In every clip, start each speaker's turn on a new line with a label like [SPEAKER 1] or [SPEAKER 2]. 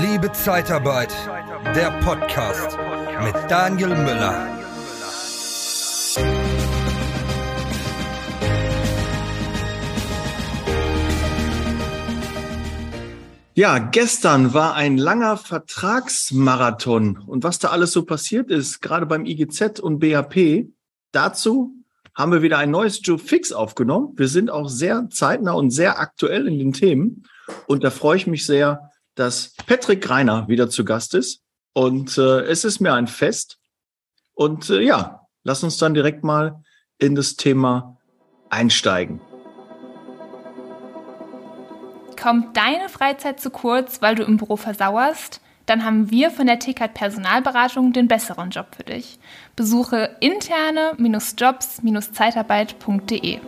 [SPEAKER 1] Liebe Zeitarbeit, der Podcast mit Daniel Müller.
[SPEAKER 2] Ja, gestern war ein langer Vertragsmarathon und was da alles so passiert ist, gerade beim IGZ und BAP, dazu haben wir wieder ein neues Joe Fix aufgenommen. Wir sind auch sehr zeitnah und sehr aktuell in den Themen und da freue ich mich sehr, dass Patrick Greiner wieder zu Gast ist und äh, es ist mir ein Fest und äh, ja, lass uns dann direkt mal in das Thema einsteigen.
[SPEAKER 3] Kommt deine Freizeit zu kurz, weil du im Büro versauerst? Dann haben wir von der TKAT Personalberatung den besseren Job für dich. Besuche interne-jobs-zeitarbeit.de.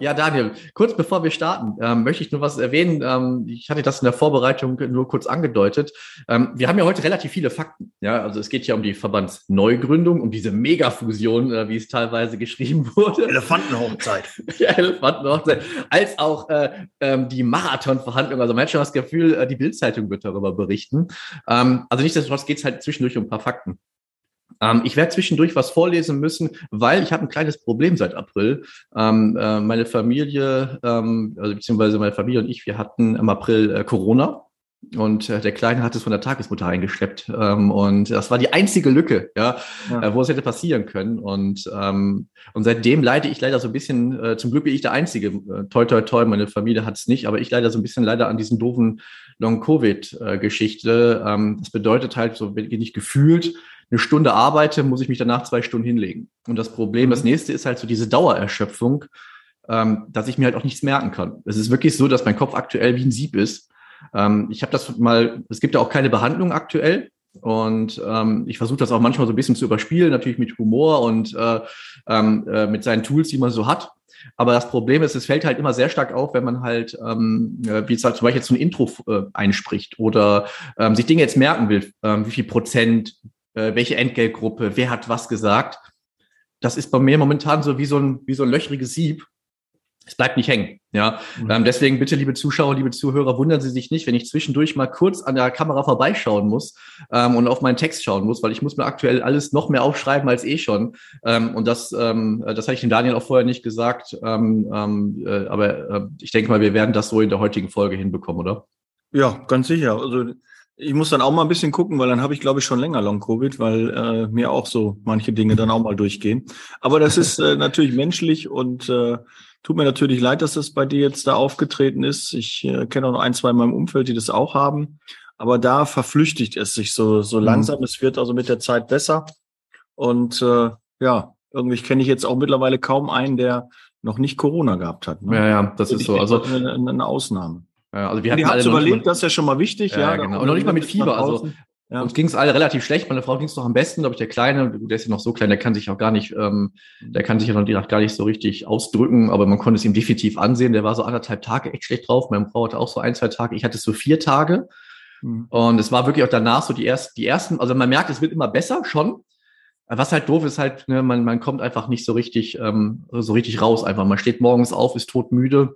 [SPEAKER 4] Ja, Daniel, kurz bevor wir starten, ähm, möchte ich nur was erwähnen. Ähm, ich hatte das in der Vorbereitung nur kurz angedeutet. Ähm, wir haben ja heute relativ viele Fakten. Ja, also es geht ja um die Verbandsneugründung, um diese Megafusion, äh, wie es teilweise geschrieben wurde.
[SPEAKER 2] Elefantenhochzeit.
[SPEAKER 4] ja, Elefantenhochzeit. Als auch äh, ähm, die Marathonverhandlung. Also man hat schon das Gefühl, äh, die Bildzeitung wird darüber berichten. Ähm, also nichtsdestotrotz geht es halt zwischendurch um ein paar Fakten. Ähm, ich werde zwischendurch was vorlesen müssen, weil ich habe ein kleines Problem seit April. Ähm, äh, meine Familie, ähm, also beziehungsweise meine Familie und ich, wir hatten im April äh, Corona. Und äh, der Kleine hat es von der Tagesmutter eingeschleppt. Ähm, und das war die einzige Lücke, ja, ja. Äh, wo es hätte passieren können. Und, ähm, und seitdem leide ich leider so ein bisschen, äh, zum Glück bin ich der Einzige, äh, toi toi toi, meine Familie hat es nicht, aber ich leider so ein bisschen leider an diesen doofen Long-Covid-Geschichte. Ähm, das bedeutet halt, so wenn ich nicht gefühlt eine Stunde arbeite, muss ich mich danach zwei Stunden hinlegen. Und das Problem, das mhm. nächste ist halt so diese Dauererschöpfung, ähm, dass ich mir halt auch nichts merken kann. Es ist wirklich so, dass mein Kopf aktuell wie ein Sieb ist. Ähm, ich habe das mal, es gibt ja auch keine Behandlung aktuell. Und ähm, ich versuche das auch manchmal so ein bisschen zu überspielen, natürlich mit Humor und äh, ähm, äh, mit seinen Tools, die man so hat. Aber das Problem ist, es fällt halt immer sehr stark auf, wenn man halt, ähm, äh, wie es halt zum Beispiel jetzt so ein Intro äh, einspricht oder ähm, sich Dinge jetzt merken will, ähm, wie viel Prozent, äh, welche Entgeltgruppe, wer hat was gesagt. Das ist bei mir momentan so wie so ein, wie so ein löchriges Sieb. Es bleibt nicht hängen. Ja, mhm. ähm, deswegen bitte, liebe Zuschauer, liebe Zuhörer, wundern Sie sich nicht, wenn ich zwischendurch mal kurz an der Kamera vorbeischauen muss ähm, und auf meinen Text schauen muss, weil ich muss mir aktuell alles noch mehr aufschreiben als eh schon. Ähm, und das, ähm, das hatte ich den Daniel auch vorher nicht gesagt. Ähm, ähm, äh, aber äh, ich denke mal, wir werden das so in der heutigen Folge hinbekommen, oder?
[SPEAKER 2] Ja, ganz sicher. Also ich muss dann auch mal ein bisschen gucken, weil dann habe ich, glaube ich, schon länger Long-Covid, weil äh, mir auch so manche Dinge dann auch mal durchgehen. Aber das ist äh, natürlich menschlich und äh, tut mir natürlich leid, dass das bei dir jetzt da aufgetreten ist. Ich äh, kenne auch noch ein, zwei in meinem Umfeld, die das auch haben. Aber da verflüchtigt es sich so, so mhm. langsam. Es wird also mit der Zeit besser. Und äh, ja, irgendwie kenne ich jetzt auch mittlerweile kaum einen, der noch nicht Corona gehabt hat.
[SPEAKER 4] Ne? Ja, ja, das ist so. Also
[SPEAKER 2] eine, eine Ausnahme.
[SPEAKER 4] Ja, also wir hatten alle
[SPEAKER 2] überlebt, das ist ja schon mal wichtig.
[SPEAKER 4] Ja, ja genau. Und noch nicht mal mit Fieber. Also ja. uns ging es alle relativ schlecht. Meine Frau ging es noch am besten, glaube ich, der Kleine, der ist ja noch so klein, der kann sich auch gar nicht, ähm, der kann sich ja noch die Nacht gar nicht so richtig ausdrücken, aber man konnte es ihm definitiv ansehen. Der war so anderthalb Tage echt schlecht drauf. Meine Frau hatte auch so ein, zwei Tage. Ich hatte so vier Tage. Mhm. Und es war wirklich auch danach so die ersten, die ersten, also man merkt, es wird immer besser schon. Was halt doof ist halt, ne, man, man kommt einfach nicht so richtig, ähm, so richtig raus einfach. Man steht morgens auf, ist todmüde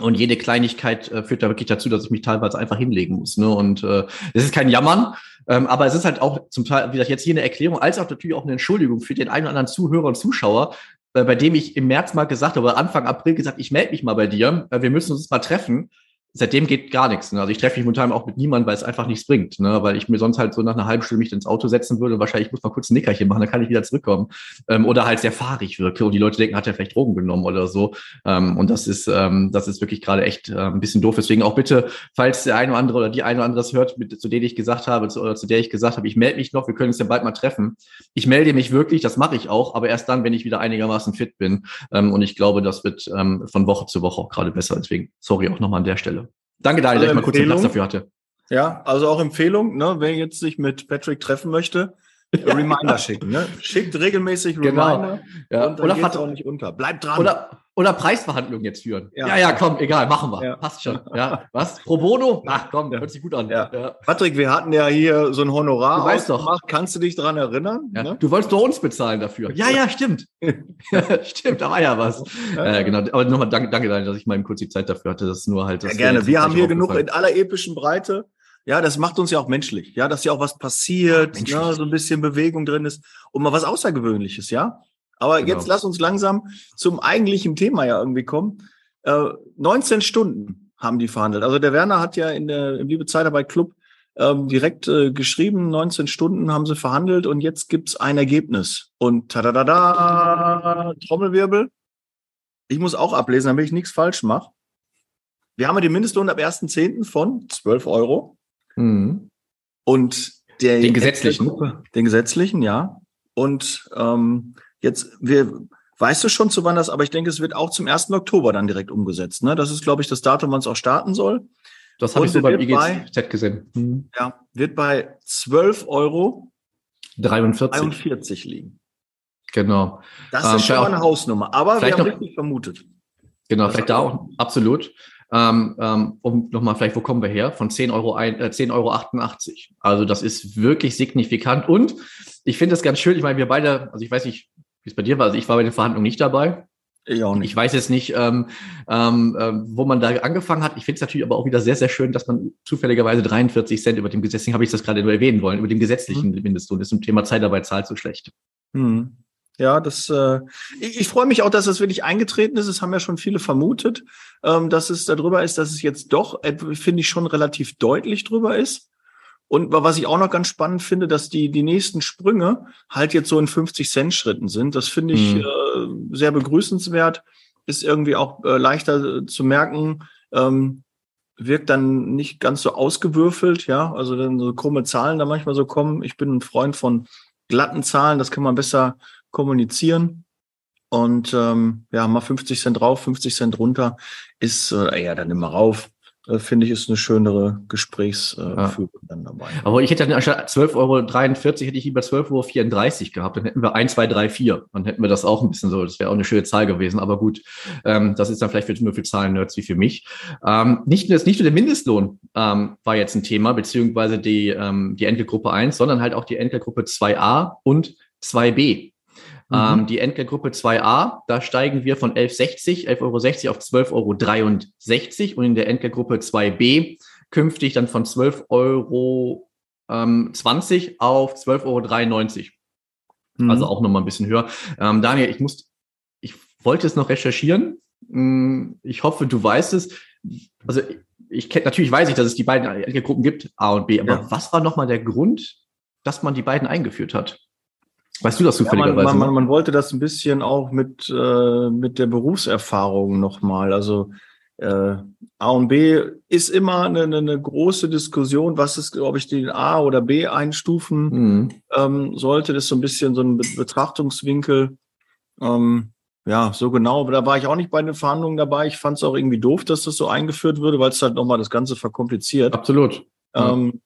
[SPEAKER 4] und jede Kleinigkeit äh, führt da wirklich dazu, dass ich mich teilweise einfach hinlegen muss. Ne? Und äh, das ist kein Jammern, ähm, aber es ist halt auch zum Teil, wie gesagt, jetzt hier eine Erklärung, als auch natürlich auch eine Entschuldigung für den einen oder anderen Zuhörer und Zuschauer, äh, bei dem ich im März mal gesagt habe, Anfang April gesagt, ich melde mich mal bei dir, äh, wir müssen uns mal treffen seitdem geht gar nichts. Ne? Also ich treffe mich momentan auch mit niemandem, weil es einfach nichts bringt, ne? weil ich mir sonst halt so nach einer halben Stunde mich ins Auto setzen würde. Wahrscheinlich muss man kurz ein Nickerchen machen, dann kann ich wieder zurückkommen. Ähm, oder halt sehr fahrig wirke und die Leute denken, hat er vielleicht Drogen genommen oder so. Ähm, und das ist, ähm, das ist wirklich gerade echt äh, ein bisschen doof. Deswegen auch bitte, falls der eine oder andere oder die eine oder andere das hört, mit, zu denen ich gesagt habe, zu, oder zu der ich gesagt habe, ich melde mich noch, wir können uns ja bald mal treffen. Ich melde mich wirklich, das mache ich auch, aber erst dann, wenn ich wieder einigermaßen fit bin. Ähm, und ich glaube, das wird ähm, von Woche zu Woche auch gerade besser. Deswegen, sorry auch nochmal an der Stelle. Danke, Daniel, also dass ich mal kurz den Platz dafür hatte.
[SPEAKER 2] Ja, also auch Empfehlung, ne, wer jetzt sich mit Patrick treffen möchte, Reminder schicken, ne? Schickt regelmäßig genau. Reminder.
[SPEAKER 4] Ja. Und dann
[SPEAKER 2] oder auch nicht unter. Bleibt dran.
[SPEAKER 4] Oder, oder Preisverhandlungen jetzt führen. Ja. ja, ja, komm, egal, machen wir. Ja. Passt schon. Ja. Was? Pro bono? Ach komm, hört sich gut an.
[SPEAKER 2] Ja. ja. Patrick, wir hatten ja hier so ein Honorar.
[SPEAKER 4] Du weißt doch.
[SPEAKER 2] Kannst du dich dran erinnern?
[SPEAKER 4] Ja. Ne? Du wolltest doch uns bezahlen dafür. Ja, ja, stimmt. stimmt, da war ja was. Ja. Äh, genau. Aber nochmal danke, danke, dass ich mal kurz die Zeit dafür hatte. Das ist nur halt. Das
[SPEAKER 2] ja, gerne. Wir haben hier genug in aller epischen Breite. Ja, das macht uns ja auch menschlich. Ja, dass ja auch was passiert, ja, ne, so ein bisschen Bewegung drin ist und mal was Außergewöhnliches, ja. Aber genau. jetzt lass uns langsam zum eigentlichen Thema ja irgendwie kommen. Äh, 19 Stunden haben die verhandelt. Also der Werner hat ja in der, im Liebe Zeitarbeit Club ähm, direkt äh, geschrieben, 19 Stunden haben sie verhandelt und jetzt gibt's ein Ergebnis. Und tadadada, Trommelwirbel. Ich muss auch ablesen, damit ich nichts falsch mache. Wir haben ja den Mindestlohn ab 1.10. von 12 Euro. Mhm. Und der
[SPEAKER 4] den gesetzlichen.
[SPEAKER 2] Den gesetzlichen, ja. Und ähm, jetzt, wir, weißt du schon, zu wann das, aber ich denke, es wird auch zum 1. Oktober dann direkt umgesetzt. Ne? Das ist, glaube ich, das Datum, wann es auch starten soll.
[SPEAKER 4] Das habe ich so beim IGZ gesehen.
[SPEAKER 2] Mhm. Ja, wird bei 12 Euro
[SPEAKER 4] 43.
[SPEAKER 2] 43 liegen.
[SPEAKER 4] Genau.
[SPEAKER 2] Das ist ähm, schon mal eine Hausnummer, aber wir haben noch, richtig vermutet.
[SPEAKER 4] Genau, vielleicht da auch, absolut. Ähm, ähm, um nochmal vielleicht, wo kommen wir her? Von 10 Euro, ein, äh, 10 Euro 88. Also das ist wirklich signifikant. Und ich finde das ganz schön. Ich meine, wir beide, also ich weiß nicht, wie es bei dir war. Also ich war bei den Verhandlungen nicht dabei. Ich auch nicht. Ich weiß jetzt nicht, ähm, ähm, ähm wo man da angefangen hat. Ich finde es natürlich aber auch wieder sehr, sehr schön, dass man zufälligerweise 43 Cent über dem gesetzlichen, habe ich das gerade nur erwähnen wollen, über dem gesetzlichen mhm. Mindestlohn ist zum Thema Zeitarbeit zahlt so schlecht.
[SPEAKER 2] Mhm. Ja, das, äh, ich, ich freue mich auch, dass das wirklich eingetreten ist. Es haben ja schon viele vermutet, ähm, dass es darüber ist, dass es jetzt doch, äh, finde ich, schon relativ deutlich drüber ist. Und was ich auch noch ganz spannend finde, dass die, die nächsten Sprünge halt jetzt so in 50 Cent Schritten sind. Das finde ich mhm. äh, sehr begrüßenswert. Ist irgendwie auch äh, leichter äh, zu merken. Ähm, wirkt dann nicht ganz so ausgewürfelt, ja. Also dann so krumme Zahlen da manchmal so kommen. Ich bin ein Freund von glatten Zahlen, das kann man besser kommunizieren. Und ähm, ja, mal 50 Cent drauf, 50 Cent runter ist, äh, ja, dann immer rauf. Äh, Finde ich, ist eine schönere Gesprächsführung äh, dann dabei.
[SPEAKER 4] Aber ich hätte dann anstatt 12,43 Euro hätte ich lieber 12,34 Euro gehabt. Dann hätten wir 1, 2, 3, 4. Dann hätten wir das auch ein bisschen so. Das wäre auch eine schöne Zahl gewesen. Aber gut, ähm, das ist dann vielleicht für, nur für Zahlen-Nerds wie für mich. Ähm, nicht, nur, nicht nur der Mindestlohn ähm, war jetzt ein Thema, beziehungsweise die, ähm, die Entgeltgruppe 1, sondern halt auch die Entgeltgruppe 2a und 2b. Mhm. Ähm, die Entgeltgruppe 2a, da steigen wir von 11,60, 11,60 Euro auf 12,63 Euro und in der Entgeltgruppe 2b künftig dann von 12,20 Euro ähm, 20 auf 12,93 Euro. Mhm. Also auch nochmal ein bisschen höher. Ähm, Daniel, ich muss, ich wollte es noch recherchieren. Hm, ich hoffe, du weißt es. Also ich kenne natürlich weiß ich, dass es die beiden Entgeltgruppen gibt, A und B, aber ja. was war nochmal der Grund, dass man die beiden eingeführt hat? Weißt du das zufälligerweise?
[SPEAKER 2] Ja, man, man, man, wollte das ein bisschen auch mit, äh, mit der Berufserfahrung nochmal. Also äh, A und B ist immer eine, eine große Diskussion, was ist, glaube ich, den A oder B einstufen mhm. ähm, sollte. Das ist so ein bisschen so ein Betrachtungswinkel. Ähm, ja, so genau. Aber da war ich auch nicht bei den Verhandlungen dabei. Ich fand es auch irgendwie doof, dass das so eingeführt würde, weil es halt nochmal das Ganze verkompliziert.
[SPEAKER 4] Absolut.
[SPEAKER 2] Ähm,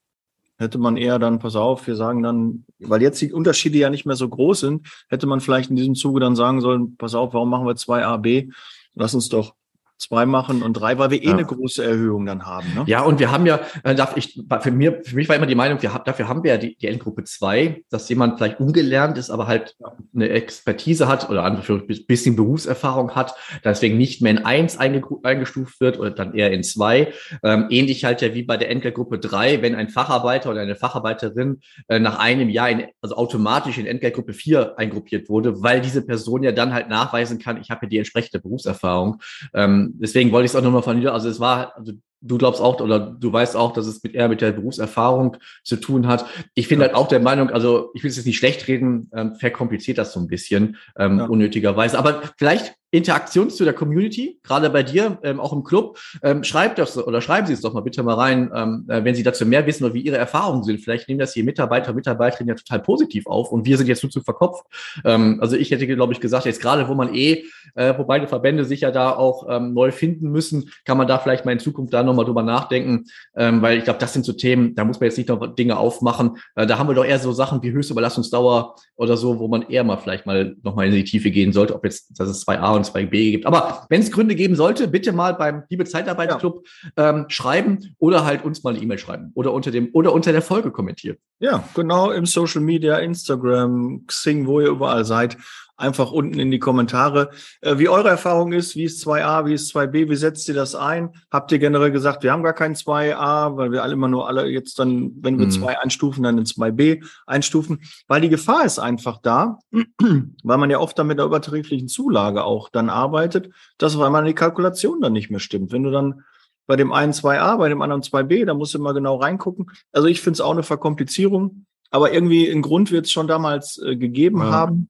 [SPEAKER 2] hätte man eher dann, pass auf, wir sagen dann, weil jetzt die Unterschiede ja nicht mehr so groß sind, hätte man vielleicht in diesem Zuge dann sagen sollen, pass auf, warum machen wir zwei A, B? Lass uns doch zwei machen und drei, weil wir eh ja. eine große Erhöhung dann haben. Ne?
[SPEAKER 4] Ja, und wir haben ja, äh, darf ich, für, mir, für mich war immer die Meinung, wir haben, dafür haben wir ja die, die Endgruppe zwei, dass jemand vielleicht ungelernt ist, aber halt eine Expertise hat oder ein bisschen Berufserfahrung hat, deswegen nicht mehr in eins eingestuft wird oder dann eher in zwei. Ähm, ähnlich halt ja wie bei der Entgeltgruppe drei, wenn ein Facharbeiter oder eine Facharbeiterin äh, nach einem Jahr in, also automatisch in Entgeltgruppe vier eingruppiert wurde, weil diese Person ja dann halt nachweisen kann, ich habe ja die entsprechende Berufserfahrung. Ähm, deswegen wollte ich es auch nochmal von dir, also es war, also du glaubst auch oder du weißt auch, dass es mit eher mit der Berufserfahrung zu tun hat. Ich finde ja. halt auch der Meinung, also ich will es jetzt nicht schlecht reden, ähm, verkompliziert das so ein bisschen ähm, ja. unnötigerweise. Aber vielleicht Interaktion zu der Community, gerade bei dir, ähm, auch im Club. Ähm, schreibt das oder schreiben Sie es doch mal bitte mal rein, ähm, äh, wenn Sie dazu mehr wissen oder wie Ihre Erfahrungen sind. Vielleicht nehmen das hier Mitarbeiter, Mitarbeiterinnen ja total positiv auf und wir sind jetzt nur zu verkopft. Ähm, also ich hätte, glaube ich, gesagt, jetzt gerade, wo man eh, äh, wo beide Verbände sich ja da auch ähm, neu finden müssen, kann man da vielleicht mal in Zukunft da nochmal drüber nachdenken, ähm, weil ich glaube, das sind so Themen, da muss man jetzt nicht noch Dinge aufmachen. Äh, da haben wir doch eher so Sachen wie Höchstüberlassungsdauer oder so, wo man eher mal vielleicht mal nochmal in die Tiefe gehen sollte, ob jetzt, das ist 2a und 2b gibt. Aber wenn es Gründe geben sollte, bitte mal beim Liebe Zeitarbeiterclub ja. ähm, schreiben oder halt uns mal eine E-Mail schreiben oder unter dem oder unter der Folge kommentieren.
[SPEAKER 2] Ja, genau im Social Media, Instagram, Xing, wo ihr überall seid einfach unten in die Kommentare, äh, wie eure Erfahrung ist, wie ist 2a, wie ist 2b, wie setzt ihr das ein? Habt ihr generell gesagt, wir haben gar kein 2a, weil wir alle immer nur alle jetzt dann, wenn wir 2 mhm. einstufen, dann in 2b einstufen, weil die Gefahr ist einfach da, weil man ja oft dann mit der übertariflichen Zulage auch dann arbeitet, dass auf einmal die Kalkulation dann nicht mehr stimmt. Wenn du dann bei dem einen 2a, bei dem anderen 2b, da musst du mal genau reingucken. Also ich finde es auch eine Verkomplizierung, aber irgendwie einen Grund wird es schon damals äh, gegeben ja. haben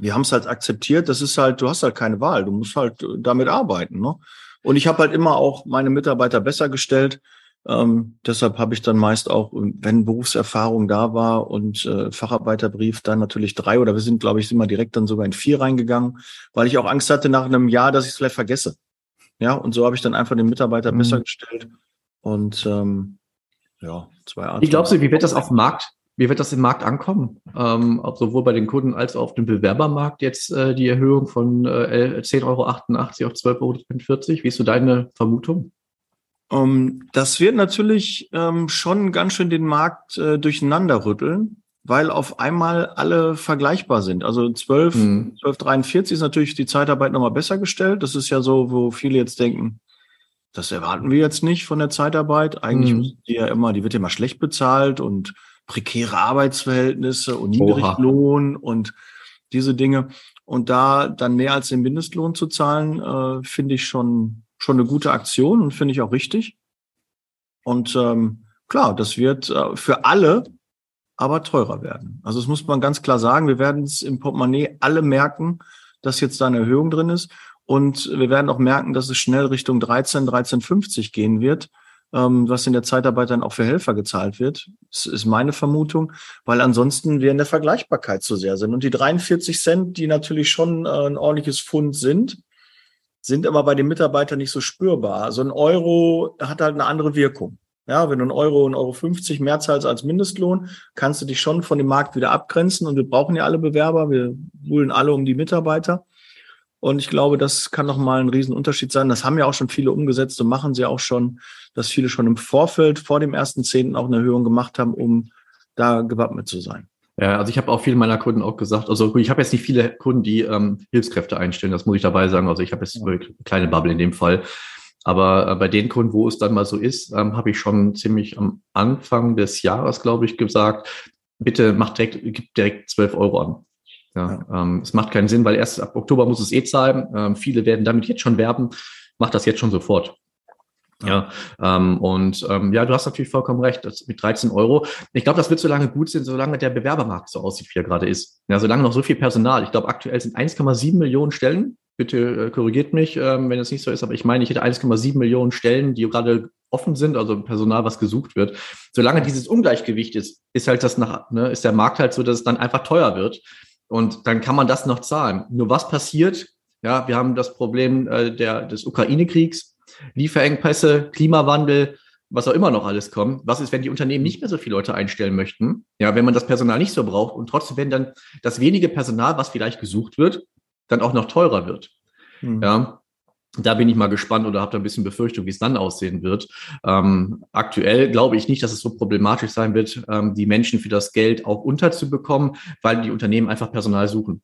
[SPEAKER 2] wir haben es halt akzeptiert. Das ist halt, du hast halt keine Wahl. Du musst halt äh, damit arbeiten. Ne? Und ich habe halt immer auch meine Mitarbeiter besser gestellt. Ähm, deshalb habe ich dann meist auch, wenn Berufserfahrung da war und äh, Facharbeiterbrief, dann natürlich drei oder wir sind, glaube ich, immer direkt dann sogar in vier reingegangen, weil ich auch Angst hatte nach einem Jahr, dass ich es vielleicht vergesse. Ja, und so habe ich dann einfach den Mitarbeiter mhm. besser gestellt. Und ähm, ja, zwei
[SPEAKER 4] Arten. Wie glaubst du, wie wird das auf dem Markt wie wird das im Markt ankommen? Ähm, sowohl bei den Kunden als auch auf dem Bewerbermarkt jetzt äh, die Erhöhung von äh, 10,88 Euro auf 12,44 Euro. Wie ist so deine Vermutung?
[SPEAKER 2] Um, ähm, das wird natürlich ähm, schon ganz schön den Markt äh, durcheinander rütteln, weil auf einmal alle vergleichbar sind. Also 12, hm. 12,43 ist natürlich die Zeitarbeit nochmal besser gestellt. Das ist ja so, wo viele jetzt denken, das erwarten wir jetzt nicht von der Zeitarbeit. Eigentlich hm. die ja immer, die wird ja immer schlecht bezahlt und prekäre Arbeitsverhältnisse und Niedriglohn Oha. und diese Dinge. Und da dann mehr als den Mindestlohn zu zahlen, äh, finde ich schon, schon eine gute Aktion und finde ich auch richtig. Und ähm, klar, das wird äh, für alle aber teurer werden. Also das muss man ganz klar sagen. Wir werden es im Portemonnaie alle merken, dass jetzt da eine Erhöhung drin ist. Und wir werden auch merken, dass es schnell Richtung 13, 13,50 gehen wird ähm, was in der Zeitarbeit dann auch für Helfer gezahlt wird. Das ist meine Vermutung, weil ansonsten wir in der Vergleichbarkeit zu sehr sind. Und die 43 Cent, die natürlich schon äh, ein ordentliches Fund sind, sind aber bei den Mitarbeitern nicht so spürbar. Also ein Euro hat halt eine andere Wirkung. Ja, wenn du ein Euro, ein Euro 50 mehr zahlst als Mindestlohn, kannst du dich schon von dem Markt wieder abgrenzen. Und wir brauchen ja alle Bewerber. Wir buhlen alle um die Mitarbeiter. Und ich glaube, das kann nochmal ein Riesenunterschied sein. Das haben ja auch schon viele umgesetzt und machen sie auch schon, dass viele schon im Vorfeld vor dem ersten Zehnten auch eine Erhöhung gemacht haben, um da gewappnet zu sein.
[SPEAKER 4] Ja, also ich habe auch vielen meiner Kunden auch gesagt, also ich habe jetzt nicht viele Kunden, die ähm, Hilfskräfte einstellen, das muss ich dabei sagen. Also ich habe jetzt ja. eine kleine Bubble in dem Fall. Aber äh, bei den Kunden, wo es dann mal so ist, ähm, habe ich schon ziemlich am Anfang des Jahres, glaube ich, gesagt, bitte macht direkt, gib direkt 12 Euro an. Ja, ähm, es macht keinen Sinn, weil erst ab Oktober muss es eh zahlen. Ähm, viele werden damit jetzt schon werben. Macht das jetzt schon sofort. Ja, ähm, und ähm, ja, du hast natürlich vollkommen recht, das mit 13 Euro. Ich glaube, das wird so lange gut sein, solange der Bewerbermarkt so aussieht, wie er gerade ist. Ja, solange noch so viel Personal. Ich glaube, aktuell sind 1,7 Millionen Stellen. Bitte äh, korrigiert mich, ähm, wenn es nicht so ist, aber ich meine, ich hätte 1,7 Millionen Stellen, die gerade offen sind, also Personal, was gesucht wird. Solange dieses Ungleichgewicht ist, ist halt das nach, ne, ist der Markt halt so, dass es dann einfach teuer wird. Und dann kann man das noch zahlen. Nur was passiert? Ja, wir haben das Problem äh, der, des Ukraine-Kriegs, Lieferengpässe, Klimawandel, was auch immer noch alles kommt. Was ist, wenn die Unternehmen nicht mehr so viele Leute einstellen möchten? Ja, wenn man das Personal nicht so braucht und trotzdem, wenn dann das wenige Personal, was vielleicht gesucht wird, dann auch noch teurer wird. Mhm. Ja, da bin ich mal gespannt oder habe da ein bisschen Befürchtung, wie es dann aussehen wird. Ähm, aktuell glaube ich nicht, dass es so problematisch sein wird, ähm, die Menschen für das Geld auch unterzubekommen, weil die Unternehmen einfach Personal suchen.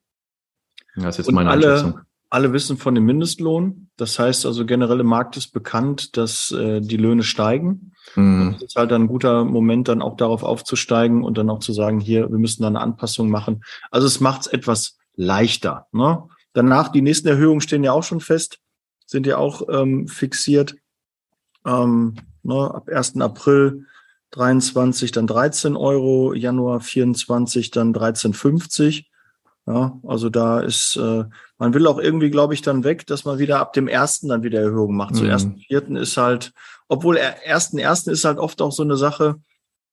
[SPEAKER 2] Das ist Und meine alle, Einschätzung. Alle wissen von dem Mindestlohn. Das heißt also, generell im Markt ist bekannt, dass äh, die Löhne steigen. Mhm. Das ist halt ein guter Moment, dann auch darauf aufzusteigen und dann auch zu sagen, hier, wir müssen da eine Anpassung machen. Also es macht es etwas leichter. Ne? Danach, die nächsten Erhöhungen stehen ja auch schon fest sind ja auch ähm, fixiert. Ähm, ne, ab 1. April 23 dann 13 Euro, Januar 24 dann 13,50. Ja, also da ist, äh, man will auch irgendwie, glaube ich, dann weg, dass man wieder ab dem ersten dann wieder Erhöhungen macht. Mhm. Zu ersten vierten ist halt, obwohl ersten ersten ist halt oft auch so eine Sache,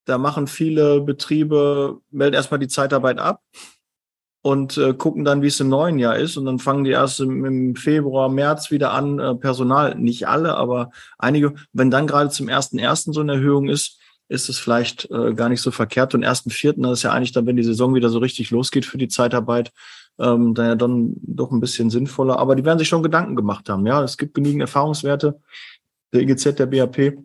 [SPEAKER 2] da machen viele Betriebe, melden erstmal die Zeitarbeit ab und äh, gucken dann, wie es im neuen Jahr ist. Und dann fangen die erst im, im Februar, März wieder an, äh, Personal, nicht alle, aber einige. Wenn dann gerade zum ersten ersten so eine Erhöhung ist, ist es vielleicht äh, gar nicht so verkehrt. Und ersten vierten, das ist ja eigentlich dann, wenn die Saison wieder so richtig losgeht für die Zeitarbeit, ähm, dann ja dann doch ein bisschen sinnvoller. Aber die werden sich schon Gedanken gemacht haben. Ja, es gibt genügend Erfahrungswerte. Der IGZ, der BAP,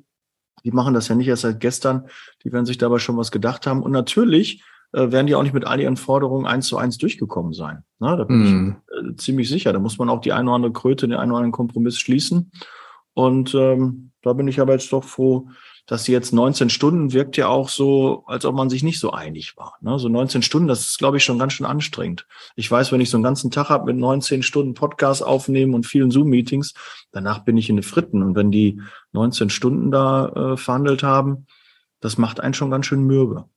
[SPEAKER 2] die machen das ja nicht erst seit gestern. Die werden sich dabei schon was gedacht haben. Und natürlich äh, werden die auch nicht mit all ihren Forderungen eins zu eins durchgekommen sein. Na, da bin mm. ich mhm. äh, ziemlich sicher. Da muss man auch die eine oder andere Kröte, den einen oder anderen Kompromiss schließen. Und ähm, da bin ich aber jetzt doch froh, dass sie jetzt 19 Stunden wirkt ja auch so, als ob man sich nicht so einig war. Ne? So 19 Stunden, das ist, glaube ich, schon ganz schön anstrengend. Ich weiß, wenn ich so einen ganzen Tag habe mit 19 Stunden Podcast aufnehmen und vielen Zoom-Meetings, danach bin ich in den Fritten. Und wenn die 19 Stunden da äh, verhandelt haben, das macht einen schon ganz schön mürbe.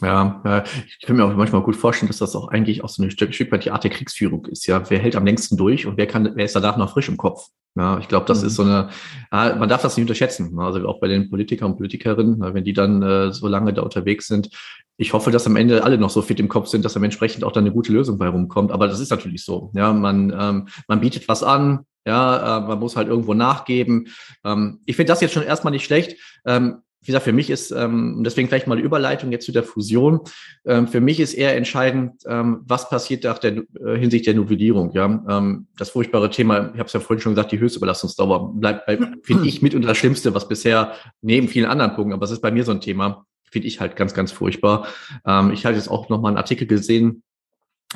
[SPEAKER 4] Ja, ich kann mir auch manchmal gut vorstellen, dass das auch eigentlich auch so ein Stück, Stück weit die Art der Kriegsführung ist. Ja, wer hält am längsten durch und wer kann, wer ist danach noch frisch im Kopf? Ja, ich glaube, das mhm. ist so eine, man darf das nicht unterschätzen. Also auch bei den Politikern und Politikerinnen, wenn die dann äh, so lange da unterwegs sind. Ich hoffe, dass am Ende alle noch so fit im Kopf sind, dass dann entsprechend auch dann eine gute Lösung bei rumkommt. Aber das ist natürlich so. Ja, man, ähm, man bietet was an, ja, äh, man muss halt irgendwo nachgeben. Ähm, ich finde das jetzt schon erstmal nicht schlecht. Ähm, wie gesagt, für mich ist, ähm, und deswegen vielleicht mal die Überleitung jetzt zu der Fusion, ähm, für mich ist eher entscheidend, ähm, was passiert nach der äh, Hinsicht der Novellierung. Ja? Ähm, das furchtbare Thema, ich habe es ja vorhin schon gesagt, die Höchstüberlastungsdauer bleibt, finde ich, mit unter das Schlimmste, was bisher neben vielen anderen Punkten, aber es ist bei mir so ein Thema, finde ich halt ganz, ganz furchtbar. Ähm, ich hatte jetzt auch noch mal einen Artikel gesehen,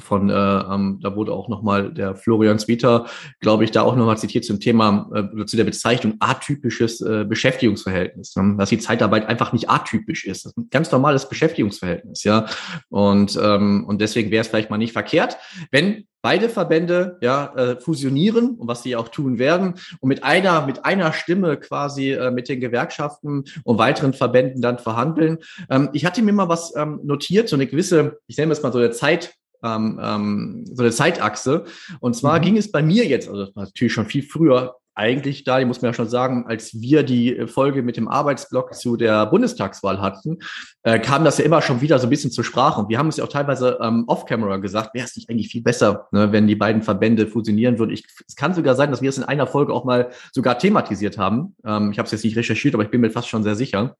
[SPEAKER 4] von, äh, ähm, da wurde auch nochmal der Florian Zwieter, glaube ich, da auch nochmal zitiert zum Thema, äh, zu der Bezeichnung atypisches äh, Beschäftigungsverhältnis, ne? dass die Zeitarbeit einfach nicht atypisch ist. Das ist ein ganz normales Beschäftigungsverhältnis, ja. Und, ähm, und deswegen wäre es vielleicht mal nicht verkehrt, wenn beide Verbände ja äh, fusionieren und was sie auch tun werden und mit einer mit einer Stimme quasi äh, mit den Gewerkschaften und weiteren Verbänden dann verhandeln. Ähm, ich hatte mir mal was ähm, notiert, so eine gewisse, ich nenne es mal so eine Zeit ähm, ähm, so eine Zeitachse. Und zwar mhm. ging es bei mir jetzt, also natürlich schon viel früher, eigentlich da, ich muss mir ja schon sagen, als wir die Folge mit dem Arbeitsblock zu der Bundestagswahl hatten, äh, kam das ja immer schon wieder so ein bisschen zur Sprache. Und wir haben es ja auch teilweise ähm, off-camera gesagt, wäre es nicht eigentlich viel besser, ne, wenn die beiden Verbände fusionieren würden. Ich, es kann sogar sein, dass wir es in einer Folge auch mal sogar thematisiert haben. Ähm, ich habe es jetzt nicht recherchiert, aber ich bin mir fast schon sehr sicher.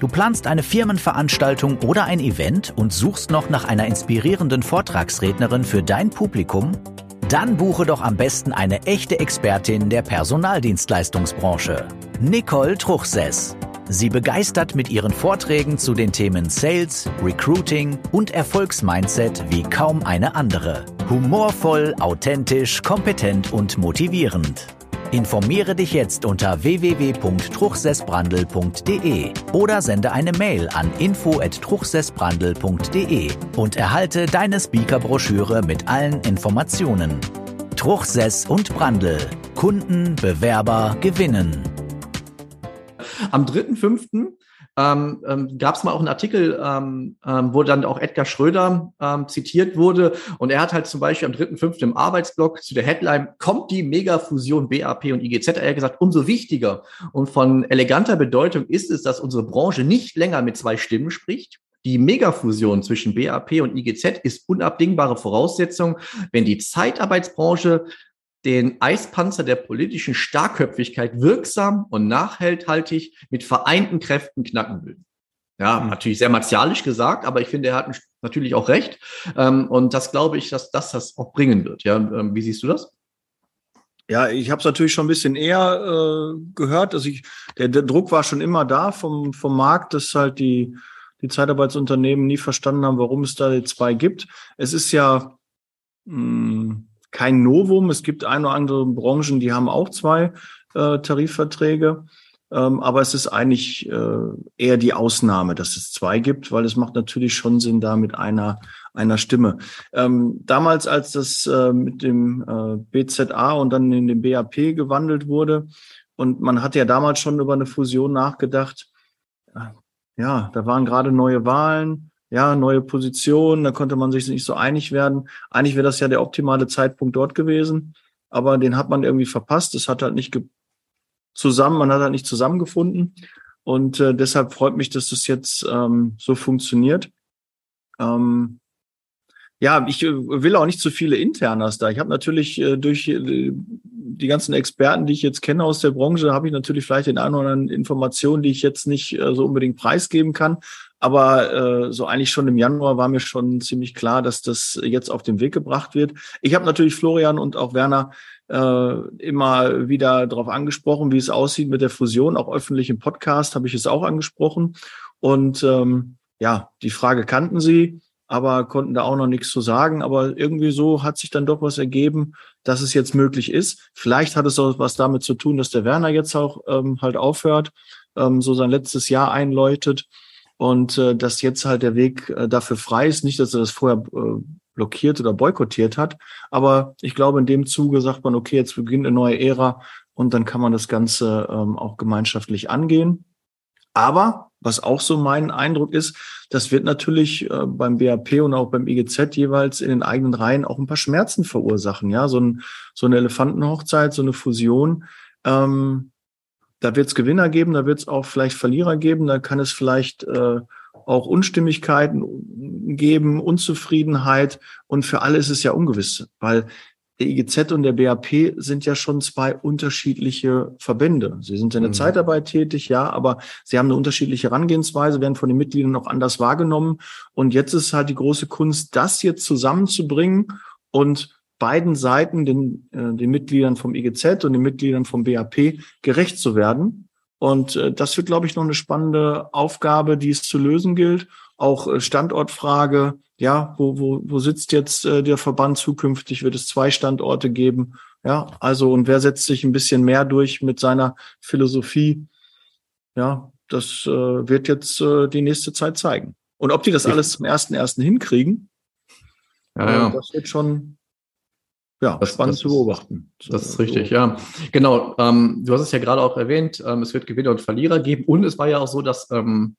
[SPEAKER 5] Du planst eine Firmenveranstaltung oder ein Event und suchst noch nach einer inspirierenden Vortragsrednerin für dein Publikum? Dann buche doch am besten eine echte Expertin der Personaldienstleistungsbranche, Nicole Truchsess. Sie begeistert mit ihren Vorträgen zu den Themen Sales, Recruiting und Erfolgsmindset wie kaum eine andere. Humorvoll, authentisch, kompetent und motivierend. Informiere dich jetzt unter www.truchsessbrandel.de oder sende eine Mail an info@truchsessbrandel.de und erhalte deine Speakerbroschüre mit allen Informationen. Truchsess und Brandel. Kunden, Bewerber gewinnen.
[SPEAKER 4] Am 3.5 ähm, ähm, gab es mal auch einen Artikel, ähm, ähm, wo dann auch Edgar Schröder ähm, zitiert wurde. Und er hat halt zum Beispiel am 3.5. im Arbeitsblock zu der Headline, kommt die Megafusion BAP und IGZ, er gesagt, umso wichtiger und von eleganter Bedeutung ist es, dass unsere Branche nicht länger mit zwei Stimmen spricht. Die Megafusion zwischen BAP und IGZ ist unabdingbare Voraussetzung, wenn die Zeitarbeitsbranche den Eispanzer der politischen Starkköpfigkeit wirksam und nachhaltig mit vereinten Kräften knacken will. Ja, mhm. natürlich sehr martialisch gesagt, aber ich finde, er hat natürlich auch recht. Ähm, und das glaube ich, dass das das auch bringen wird. Ja, ähm, wie siehst du das?
[SPEAKER 2] Ja, ich habe es natürlich schon ein bisschen eher äh, gehört. Also ich, der, der Druck war schon immer da vom, vom Markt, dass halt die, die Zeitarbeitsunternehmen nie verstanden haben, warum es da die zwei gibt. Es ist ja mh, hm, kein Novum. Es gibt ein oder andere Branchen, die haben auch zwei äh, Tarifverträge. Ähm, aber es ist eigentlich äh, eher die Ausnahme, dass es zwei gibt, weil es macht natürlich schon Sinn, da mit einer, einer Stimme. Ähm, damals, als das äh, mit dem äh, BZA und dann in den BAP gewandelt wurde, und man hat ja damals schon über eine Fusion nachgedacht, ja, da waren gerade neue Wahlen, ja, neue Position, da konnte man sich nicht so einig werden. Eigentlich wäre das ja der optimale Zeitpunkt dort gewesen, aber den hat man irgendwie verpasst. Es hat halt nicht zusammen, man hat halt nicht zusammengefunden. Und äh, deshalb freut mich, dass das jetzt ähm, so funktioniert. Ähm, ja, ich äh, will auch nicht zu viele Internas da. Ich habe natürlich äh, durch äh, die ganzen Experten, die ich jetzt kenne aus der Branche, habe ich natürlich vielleicht den einen oder anderen Informationen, die ich jetzt nicht äh, so unbedingt preisgeben kann. Aber äh, so eigentlich schon im Januar war mir schon ziemlich klar, dass das jetzt auf den Weg gebracht wird. Ich habe natürlich Florian und auch Werner äh, immer wieder darauf angesprochen, wie es aussieht mit der Fusion. Auch öffentlich im Podcast habe ich es auch angesprochen. Und ähm, ja, die Frage kannten sie, aber konnten da auch noch nichts zu sagen. Aber irgendwie so hat sich dann doch was ergeben, dass es jetzt möglich ist. Vielleicht hat es auch was damit zu tun, dass der Werner jetzt auch ähm, halt aufhört, ähm, so sein letztes Jahr einläutet und äh, dass jetzt halt der Weg äh, dafür frei ist. Nicht, dass er das vorher äh, blockiert oder boykottiert hat, aber ich glaube, in dem Zuge sagt man, okay, jetzt beginnt eine neue Ära und dann kann man das Ganze ähm, auch gemeinschaftlich angehen. Aber was auch so mein Eindruck ist, das wird natürlich äh, beim BAP und auch beim IGZ jeweils in den eigenen Reihen auch ein paar Schmerzen verursachen. Ja, so, ein, so eine Elefantenhochzeit, so eine Fusion. Ähm, da wird es Gewinner geben, da wird es auch vielleicht Verlierer geben, da kann es vielleicht äh, auch Unstimmigkeiten geben, Unzufriedenheit und für alle ist es ja ungewiss, weil der IGZ und der BAP sind ja schon zwei unterschiedliche Verbände. Sie sind in der mhm. Zeitarbeit tätig, ja, aber sie haben eine unterschiedliche Herangehensweise, werden von den Mitgliedern auch anders wahrgenommen. Und jetzt ist halt die große Kunst, das jetzt zusammenzubringen und beiden Seiten, den, äh, den Mitgliedern vom IGZ und den Mitgliedern vom BAP, gerecht zu werden. Und äh, das wird, glaube ich, noch eine spannende Aufgabe, die es zu lösen gilt. Auch äh, Standortfrage, ja, wo, wo, wo sitzt jetzt äh, der Verband zukünftig? Wird es zwei Standorte geben? Ja, also und wer setzt sich ein bisschen mehr durch mit seiner Philosophie? Ja, das äh, wird jetzt äh, die nächste Zeit zeigen. Und ob die das alles zum ersten ersten hinkriegen, ja, ja. Äh, das wird schon ja, das, spannend das, zu beobachten.
[SPEAKER 4] Das ist richtig, ja. Genau. Ähm, du hast es ja gerade auch erwähnt, ähm, es wird Gewinner und Verlierer geben. Und es war ja auch so, dass, ähm,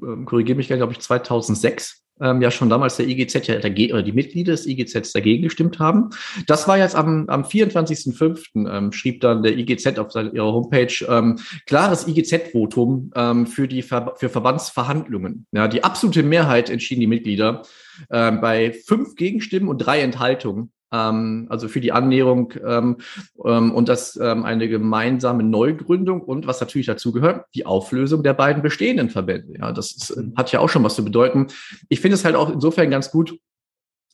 [SPEAKER 4] ähm korrigiere mich, glaube ich, 2006 ähm, ja schon damals der IGZ ja dagegen, oder die Mitglieder des IGZ dagegen gestimmt haben. Das war jetzt am, am 24.05. Ähm, schrieb dann der IGZ auf seiner, ihrer Homepage ähm, klares IGZ-Votum ähm, für die Ver für Verbandsverhandlungen. Ja, die absolute Mehrheit entschieden die Mitglieder ähm, bei fünf Gegenstimmen und drei Enthaltungen also für die Annäherung ähm, ähm, und das ähm, eine gemeinsame Neugründung und was natürlich dazu gehört, die Auflösung der beiden bestehenden Verbände. Ja, das ist, hat ja auch schon was zu bedeuten. Ich finde es halt auch insofern ganz gut,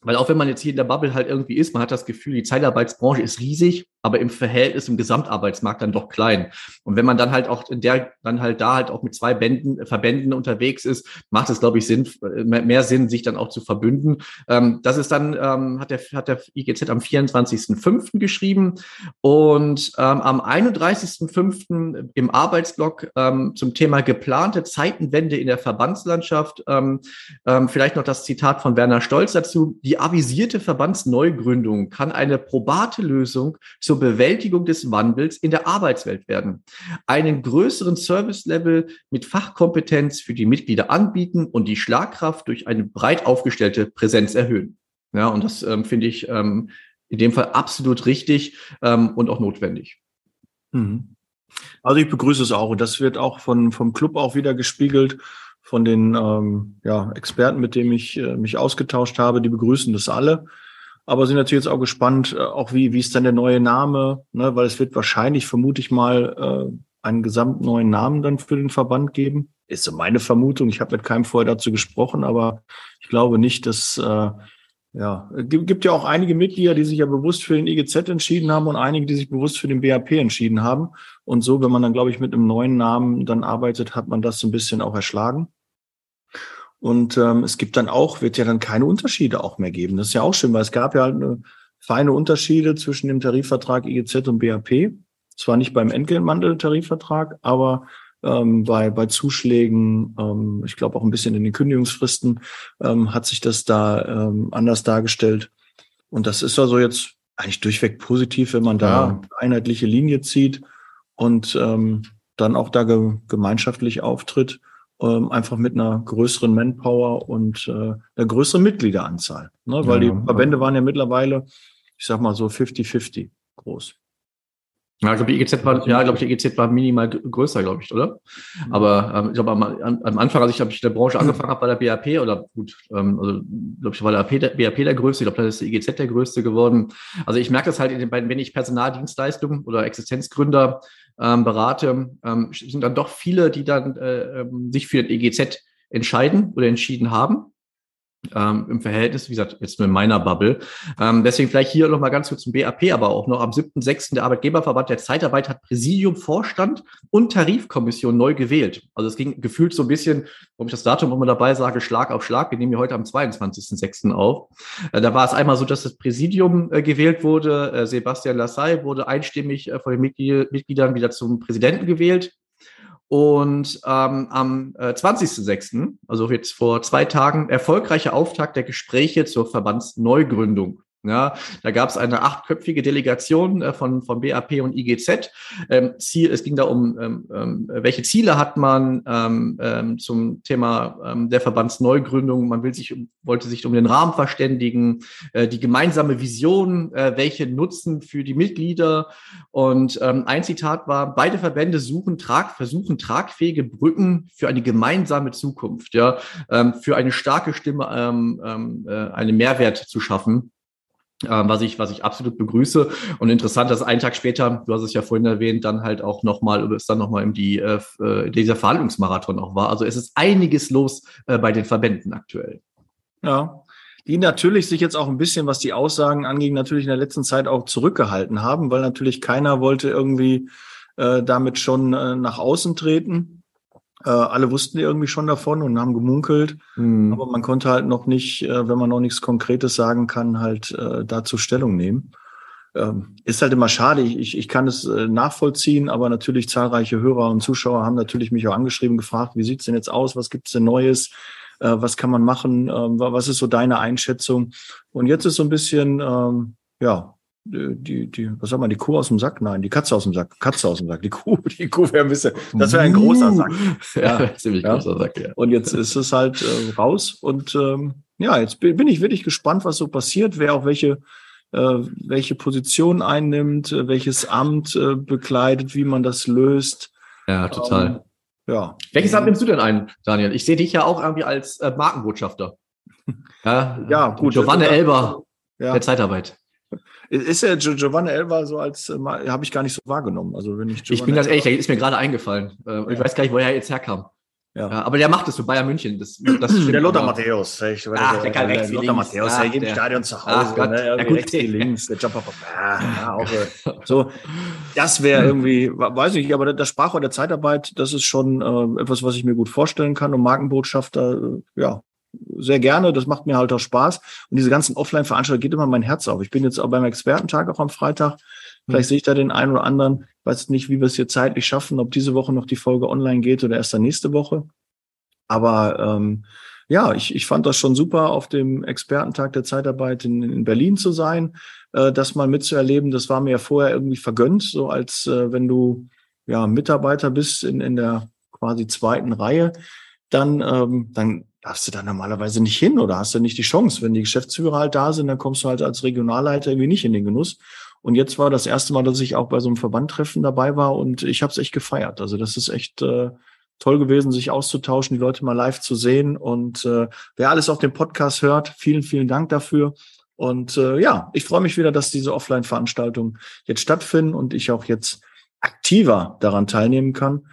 [SPEAKER 4] weil auch wenn man jetzt hier in der Bubble halt irgendwie ist, man hat das Gefühl, die Zeitarbeitsbranche ist riesig, aber im Verhältnis im Gesamtarbeitsmarkt dann doch klein. Und wenn man dann halt auch in der, dann halt da halt auch mit zwei Bänden, Verbänden unterwegs ist, macht es, glaube ich, Sinn, mehr Sinn, sich dann auch zu verbünden. Ähm, das ist dann, ähm, hat der, hat der IGZ am 24.05. geschrieben und ähm, am 31.05. im Arbeitsblock zum Thema geplante Zeitenwende in der Verbandslandschaft, vielleicht noch das Zitat von Werner Stolz dazu, die avisierte Verbandsneugründung kann eine probate Lösung zur zur Bewältigung des Wandels in der Arbeitswelt werden, einen größeren Service-Level mit Fachkompetenz für die Mitglieder anbieten und die Schlagkraft durch eine breit aufgestellte Präsenz erhöhen. Ja, und das ähm, finde ich ähm, in dem Fall absolut richtig ähm, und auch notwendig.
[SPEAKER 2] Mhm. Also ich begrüße es auch und das wird auch von, vom Club auch wieder gespiegelt von den ähm, ja, Experten, mit denen ich äh, mich ausgetauscht habe. Die begrüßen das alle aber sind natürlich jetzt auch gespannt, äh, auch wie, wie ist dann der neue Name, ne? weil es wird wahrscheinlich, vermute ich mal, äh, einen gesamt neuen Namen dann für den Verband geben. Ist so meine Vermutung. Ich habe mit keinem vorher dazu gesprochen, aber ich glaube nicht, dass äh, ja, gibt, gibt ja auch einige Mitglieder, die sich ja bewusst für den IGZ entschieden haben und einige, die sich bewusst für den BAP entschieden haben. Und so, wenn man dann, glaube ich, mit einem neuen Namen dann arbeitet, hat man das so ein bisschen auch erschlagen. Und ähm, es gibt dann auch, wird ja dann keine Unterschiede auch mehr geben. Das ist ja auch schön, weil es gab ja halt eine feine Unterschiede zwischen dem Tarifvertrag IGZ und BAP. Zwar nicht beim Entgeltmantel-Tarifvertrag, aber ähm, bei, bei Zuschlägen, ähm, ich glaube auch ein bisschen in den Kündigungsfristen, ähm, hat sich das da ähm, anders dargestellt. Und das ist also jetzt eigentlich durchweg positiv, wenn man da ja. eine einheitliche Linie zieht und ähm, dann auch da ge gemeinschaftlich auftritt. ähm, einfach mit einer größeren Manpower und äh, einer größeren Mitgliederanzahl. Ne? Weil ja, die Verbände waren ja mittlerweile, ich sag mal so 50-50 groß.
[SPEAKER 4] Ja, ich glaube, die EGZ war, ja, glaube ich, die EGZ war minimal größer, glaube ich, oder? Mhm. Aber ähm, ich glaube, am, am Anfang, als ich, glaube ich, in der Branche angefangen habe, war der BAP oder gut, ähm, also glaube ich, war der, der BAP der größte, ich glaube, da ist der EGZ der größte geworden. Also ich merke das halt in den beiden, wenn ich Personaldienstleistungen oder Existenzgründer ähm, berate, ähm, sind dann doch viele, die dann äh, ähm, sich für den EGZ entscheiden oder entschieden haben ähm, im Verhältnis, wie gesagt, jetzt nur in meiner Bubble. Ähm, deswegen vielleicht hier noch mal ganz kurz zum BAP, aber auch noch am 7.6. der Arbeitgeberverband der Zeitarbeit hat Präsidium, Vorstand und Tarifkommission neu gewählt. Also es ging gefühlt so ein bisschen, warum ich das Datum immer dabei sage, Schlag auf Schlag. Wir nehmen hier heute am 22.6. auf. Äh, da war es einmal so, dass das Präsidium äh, gewählt wurde. Äh, Sebastian Lassalle wurde einstimmig äh, von den Mitglied Mitgliedern wieder zum Präsidenten gewählt. Und ähm, am äh, 20.06., also jetzt vor zwei Tagen, erfolgreicher Auftakt der Gespräche zur Verbandsneugründung. Ja, da gab es eine achtköpfige Delegation äh, von, von BAP und IGZ. Ähm, Ziel, es ging da um, ähm, ähm, welche Ziele hat man ähm, ähm, zum Thema ähm, der Verbandsneugründung. Man will sich, wollte sich um den Rahmen verständigen, äh, die gemeinsame Vision, äh, welche Nutzen für die Mitglieder. Und ähm, ein Zitat war, beide Verbände suchen, trag, versuchen tragfähige Brücken für eine gemeinsame Zukunft, ja, ähm, für eine starke Stimme, ähm, ähm, äh, einen Mehrwert zu schaffen. Ähm, was ich, was ich absolut begrüße. Und interessant, dass ein Tag später, du hast es ja vorhin erwähnt, dann halt auch nochmal, es dann nochmal die, äh, äh, dieser Verhandlungsmarathon auch war. Also es ist einiges los äh, bei den Verbänden aktuell.
[SPEAKER 2] Ja. Die natürlich sich jetzt auch ein bisschen, was die Aussagen anging, natürlich in der letzten Zeit auch zurückgehalten haben, weil natürlich keiner wollte irgendwie äh, damit schon äh, nach außen treten. Äh, alle wussten irgendwie schon davon und haben gemunkelt, mhm. aber man konnte halt noch nicht, äh, wenn man noch nichts Konkretes sagen kann, halt äh, dazu Stellung nehmen. Ähm, ist halt immer schade. Ich, ich kann es äh, nachvollziehen, aber natürlich zahlreiche Hörer und Zuschauer haben natürlich mich auch angeschrieben, gefragt, wie sieht's denn jetzt aus, was gibt's denn Neues, äh, was kann man machen, äh, was ist so deine Einschätzung? Und jetzt ist so ein bisschen, ähm, ja, die, die, was sag mal, die Kuh aus dem Sack? Nein, die Katze aus dem Sack. Katze aus dem Sack. Die Kuh, die Kuh wäre ein bisschen, das wäre ein großer Sack. Ja, ziemlich ja. großer Sack, ja. Und jetzt ist es halt äh, raus und ähm, ja, jetzt bin ich wirklich gespannt, was so passiert, wer auch welche, äh, welche Position einnimmt, äh, welches Amt äh, bekleidet, wie man das löst.
[SPEAKER 4] Ja, total. Ähm, ja. Welches Amt nimmst du denn ein, Daniel? Ich sehe dich ja auch irgendwie als äh, Markenbotschafter.
[SPEAKER 2] Ja, ja gut.
[SPEAKER 4] Giovanni Elber ja. der Zeitarbeit.
[SPEAKER 2] Ist ja Giovanni Elba so als, äh, habe ich gar nicht so wahrgenommen. Also wenn ich,
[SPEAKER 4] ich bin ganz ehrlich, der ist mir gerade eingefallen. Äh, ja. Ich weiß gar nicht, woher er jetzt herkam. Ja. ja. aber der macht es für Bayern München. Das, das
[SPEAKER 2] der Lothar Matthäus. Ich, ach, der, der kann rechts Lothar Matthäus, der geht im Stadion zu Hause. Ach Gott, ne, ja, rechts wie links. Der Jumper. Ja, auch, so, das wäre irgendwie, weiß ich, aber das Sprachrohr der Zeitarbeit, das ist schon äh, etwas, was ich mir gut vorstellen kann. Und Markenbotschafter, äh, ja, sehr gerne. Das macht mir halt auch Spaß. Und diese ganzen Offline-Veranstaltungen geht immer mein Herz auf. Ich bin jetzt auch beim Expertentag auch am Freitag. Vielleicht mhm. sehe ich da den einen oder anderen. Ich weiß nicht, wie wir es hier zeitlich schaffen, ob diese Woche noch die Folge online geht oder erst dann nächste Woche. Aber ähm, ja, ich, ich fand das schon super, auf dem Expertentag der Zeitarbeit in, in Berlin zu sein, äh, das mal mitzuerleben. Das war mir ja vorher irgendwie vergönnt, so als äh, wenn du ja Mitarbeiter bist in, in der quasi zweiten Reihe, dann, ähm, dann darfst du da normalerweise nicht hin oder hast du nicht die Chance. Wenn die Geschäftsführer halt da sind, dann kommst du halt als Regionalleiter irgendwie nicht in den Genuss. Und jetzt war das erste Mal, dass ich auch bei so einem Verbandtreffen dabei war und ich habe es echt gefeiert. Also das ist echt äh, toll gewesen, sich auszutauschen, die Leute mal live zu sehen. Und äh, wer alles auf dem Podcast hört, vielen, vielen Dank dafür. Und äh, ja, ich freue mich wieder, dass diese Offline-Veranstaltungen jetzt stattfinden und ich auch jetzt aktiver daran teilnehmen kann.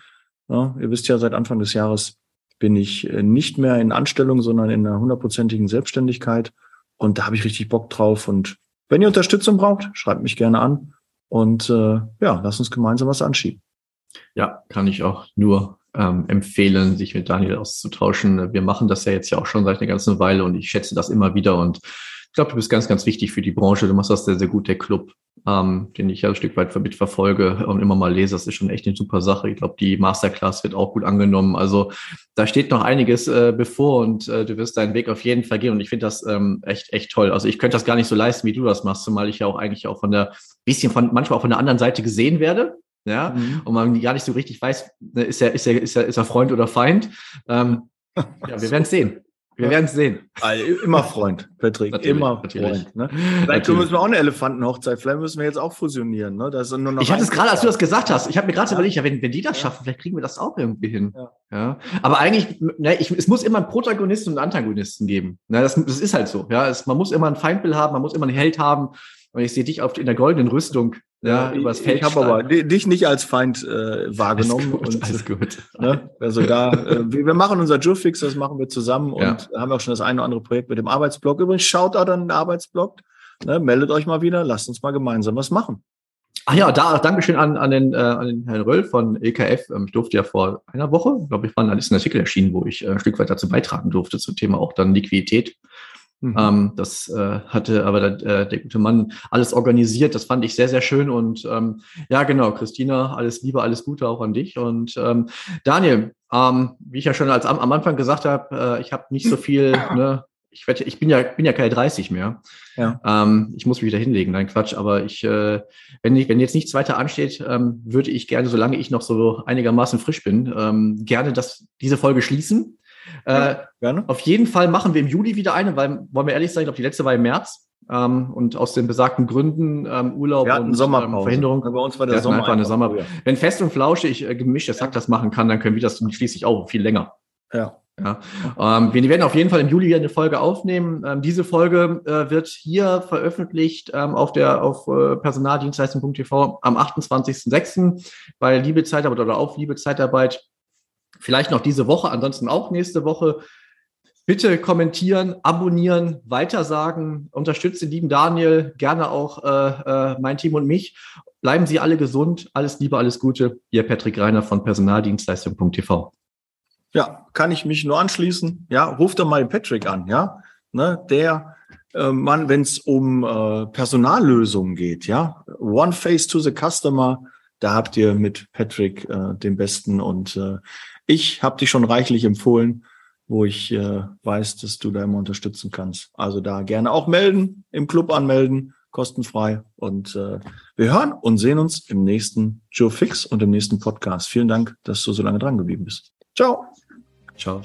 [SPEAKER 2] Ja, ihr wisst ja, seit Anfang des Jahres bin ich äh, nicht mehr in Anstellung, sondern in einer hundertprozentigen Selbstständigkeit. Und da habe ich richtig Bock drauf. Und wenn ihr Unterstützung braucht, schreibt mich gerne an. Und äh, ja, lass uns gemeinsam was anschieben.
[SPEAKER 4] Ja, kann ich auch nur ähm, empfehlen, sich mit Daniel auszutauschen. Wir machen das ja jetzt ja auch schon seit einer ganzen Weile und ich schätze das immer wieder. Und ich glaube, du bist ganz, ganz wichtig für die Branche. Du machst das sehr, sehr gut, der Club ähm, den ich ja ein Stück weit mit verfolge und immer mal lese. Das ist schon echt eine super Sache. Ich glaube, die Masterclass wird auch gut angenommen. Also da steht noch einiges äh, bevor und äh, du wirst deinen Weg auf jeden Fall gehen. Und ich finde das ähm, echt, echt toll. Also ich könnte das gar nicht so leisten, wie du das machst, zumal ich ja auch eigentlich auch von der bisschen von manchmal auch von der anderen Seite gesehen werde. ja, mhm. und man gar nicht so richtig weiß, ne, ist er, ist er, ist er, ist er Freund oder Feind. Ähm, ja, wir werden es sehen. Wir werden es sehen.
[SPEAKER 2] Also, immer Freund, Patrick. Natürlich, immer natürlich. Freund. Ne? Vielleicht natürlich. müssen wir auch eine Elefantenhochzeit. Vielleicht müssen wir jetzt auch fusionieren. Ne?
[SPEAKER 4] Das nur noch ich hatte es gerade, als du das gesagt hast. Ich habe mir gerade ja. überlegt, ja, wenn, wenn die das ja. schaffen, vielleicht kriegen wir das auch irgendwie hin. Ja. ja. Aber eigentlich, ne, ich, es muss immer einen Protagonisten und einen Antagonisten geben. Ne, das, das ist halt so. Ja, es, man muss immer ein Feindbild haben, man muss immer einen Held haben. Und ich sehe dich auf, in der goldenen Rüstung ja, übers Feld.
[SPEAKER 2] Ich habe aber dich nicht als Feind äh, wahrgenommen.
[SPEAKER 4] Alles gut, und, alles gut.
[SPEAKER 2] Ne, also da, äh, wir machen unser Jurfix, das machen wir zusammen ja. und haben auch schon das eine oder andere Projekt mit dem Arbeitsblock. Übrigens, schaut da dann den Arbeitsblock. Ne, meldet euch mal wieder, lasst uns mal gemeinsam was machen.
[SPEAKER 4] Ach ja, da Dankeschön an, an, den, äh, an den Herrn Röll von EKF. Ähm, ich durfte ja vor einer Woche, glaube ich, war ein Artikel erschienen, wo ich äh, ein Stück weit dazu beitragen durfte zum Thema auch dann Liquidität Mhm. Ähm, das äh, hatte aber der, äh, der gute Mann alles organisiert. Das fand ich sehr, sehr schön. Und ähm, ja, genau, Christina, alles Liebe, alles Gute auch an dich. Und ähm, Daniel, ähm, wie ich ja schon als am, am Anfang gesagt habe, äh, ich habe nicht so viel, ne, ich, werd, ich bin ja bin ja keine 30 mehr. Ja. Ähm, ich muss mich wieder hinlegen, nein Quatsch. Aber ich, äh, wenn ich, wenn jetzt nichts weiter ansteht, ähm, würde ich gerne, solange ich noch so einigermaßen frisch bin, ähm, gerne das diese Folge schließen. Äh, gerne. Auf jeden Fall machen wir im Juli wieder eine, weil, wollen wir ehrlich sein, ich glaube, die letzte war im März. Ähm, und aus den besagten Gründen ähm, Urlaub
[SPEAKER 2] wir und ähm,
[SPEAKER 4] Verhinderung.
[SPEAKER 2] Bei uns war der Sommer
[SPEAKER 4] einfach eine Sommer. Wenn fest und flauschig äh, gemischt Sack das machen kann, dann können wir das schließlich auch viel länger.
[SPEAKER 2] Ja.
[SPEAKER 4] Ja. Ähm, wir werden auf jeden Fall im Juli eine Folge aufnehmen. Ähm, diese Folge äh, wird hier veröffentlicht ähm, auf der auf äh, personaldienstleistung.tv am 28.06. bei Liebe Zeitarbeit oder auf Liebe Zeitarbeit Vielleicht noch diese Woche, ansonsten auch nächste Woche. Bitte kommentieren, abonnieren, weitersagen, unterstütze den lieben Daniel, gerne auch äh, äh, mein Team und mich. Bleiben Sie alle gesund, alles Liebe, alles Gute. Ihr Patrick Reiner von Personaldienstleistung.tv.
[SPEAKER 2] Ja, kann ich mich nur anschließen. Ja, ruft doch mal Patrick an, ja. Ne, der äh, Mann, wenn es um äh, Personallösungen geht, ja. One face to the customer, da habt ihr mit Patrick äh, den besten und äh, ich habe dich schon reichlich empfohlen, wo ich äh, weiß, dass du da immer unterstützen kannst. Also da gerne auch melden, im Club anmelden, kostenfrei. Und äh, wir hören und sehen uns im nächsten Joe Fix und im nächsten Podcast. Vielen Dank, dass du so lange dran geblieben bist. Ciao.
[SPEAKER 4] Ciao.